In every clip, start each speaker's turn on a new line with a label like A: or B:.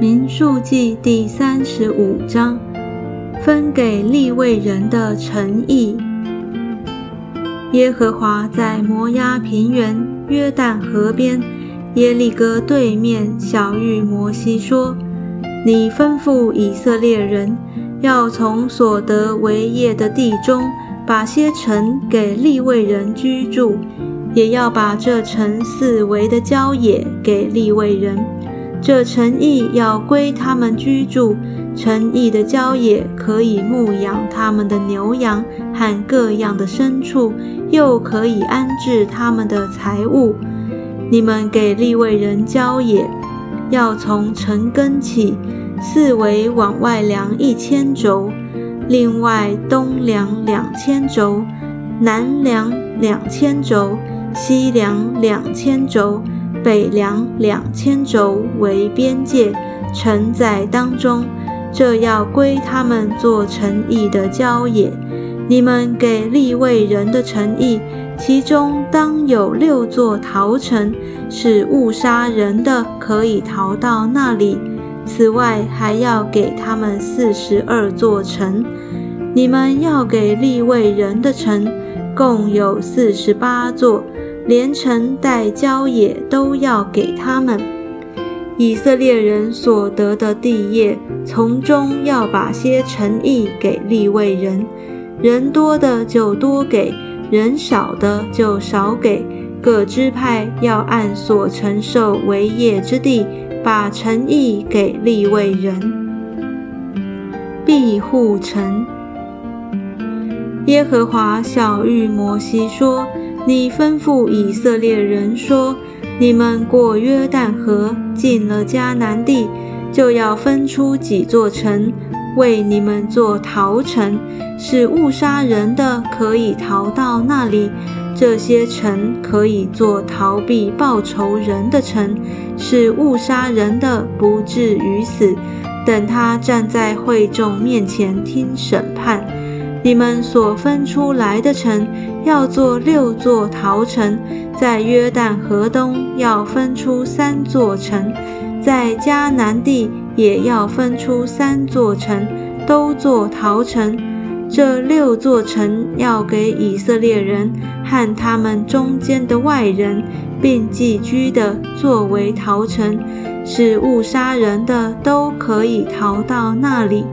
A: 民数记第三十五章，分给立位人的诚意。耶和华在摩押平原约旦河边耶利哥对面小谕摩西说：“你吩咐以色列人，要从所得为业的地中，把些城给立位人居住，也要把这城四围的郊野给立位人。”这城邑要归他们居住，城邑的郊野可以牧养他们的牛羊和各样的牲畜，又可以安置他们的财物。你们给利未人郊野，要从城根起，四围往外量一千轴，另外东量两千轴，南量两千轴，西量两千轴。北量两千轴为边界，城在当中，这要归他们做城邑的郊野。你们给立位人的城邑，其中当有六座逃城，是误杀人的，可以逃到那里。此外，还要给他们四十二座城。你们要给立位人的城，共有四十八座。连城带郊野都要给他们。以色列人所得的地业，从中要把些诚意给立位人，人多的就多给，人少的就少给。各支派要按所承受为业之地，把诚意给立位人。庇护城。耶和华小谕摩西说。你吩咐以色列人说：“你们过约旦河，进了迦南地，就要分出几座城，为你们做逃城，使误杀人的可以逃到那里。这些城可以做逃避报仇人的城，使误杀人的不至于死。等他站在会众面前听审判。”你们所分出来的城，要做六座陶城，在约旦河东要分出三座城，在迦南地也要分出三座城，都做陶城。这六座城要给以色列人和他们中间的外人，并寄居的作为逃城，使误杀人的都可以逃到那里。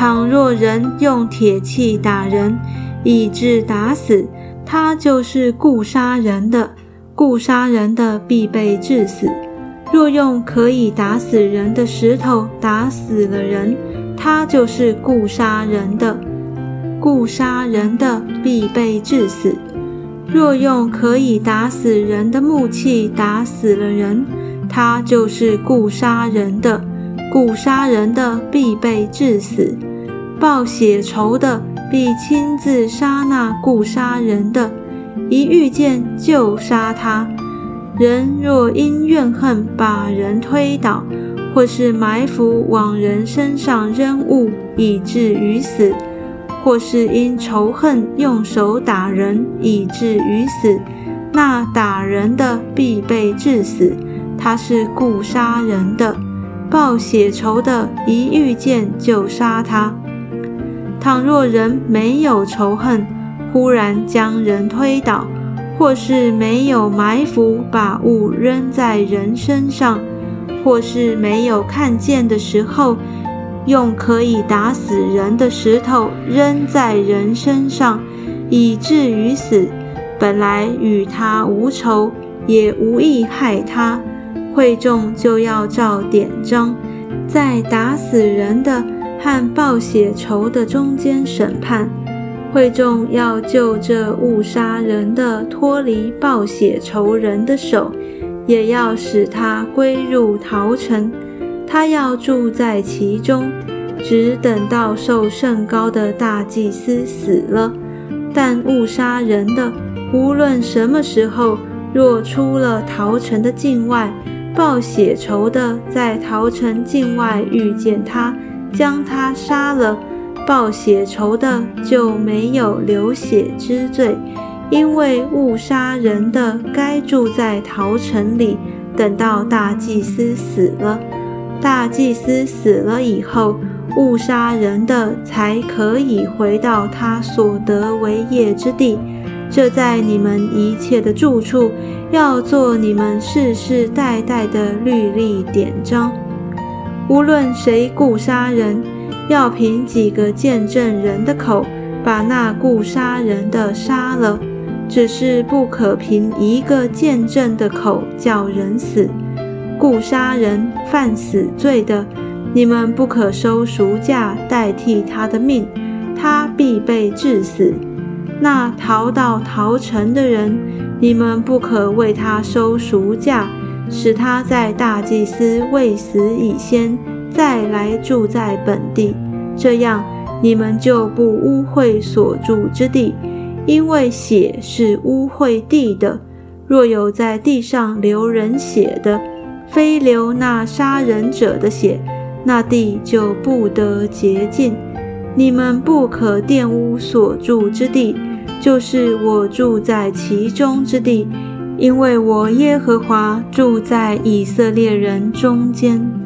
A: 倘若人用铁器打人，以致打死，他就是故杀人的，故杀人的必被致死。若用可以打死人的石头打死了人，他就是故杀人的，故杀人的必被致死。若用可以打死人的木器打死了人，他就是故杀人的，故杀人的必被致死。报血仇的必亲自杀那故杀人的，一遇见就杀他。人若因怨恨把人推倒，或是埋伏往人身上扔物以至于死，或是因仇恨用手打人以至于死，那打人的必被致死。他是故杀人的，报血仇的，一遇见就杀他。倘若人没有仇恨，忽然将人推倒，或是没有埋伏把物扔在人身上，或是没有看见的时候，用可以打死人的石头扔在人身上，以至于死，本来与他无仇，也无意害他，会众就要照典章，在打死人的。和报血仇的中间审判，会众要救这误杀人的脱离报血仇人的手，也要使他归入陶城，他要住在其中，只等到受甚高的大祭司死了。但误杀人的，无论什么时候，若出了陶城的境外，报血仇的在陶城境外遇见他。将他杀了，报血仇的就没有流血之罪，因为误杀人的该住在陶城里，等到大祭司死了，大祭司死了以后，误杀人的才可以回到他所得为业之地。这在你们一切的住处，要做你们世世代代的律例典章。无论谁故杀人，要凭几个见证人的口，把那故杀人的杀了。只是不可凭一个见证的口叫人死。故杀人犯死罪的，你们不可收赎价代替他的命，他必被治死。那逃到逃城的人，你们不可为他收赎价，使他在大祭司未死以先再来住在本地，这样你们就不污秽所住之地，因为血是污秽地的。若有在地上流人血的，非流那杀人者的血，那地就不得洁净。你们不可玷污所住之地。就是我住在其中之地，因为我耶和华住在以色列人中间。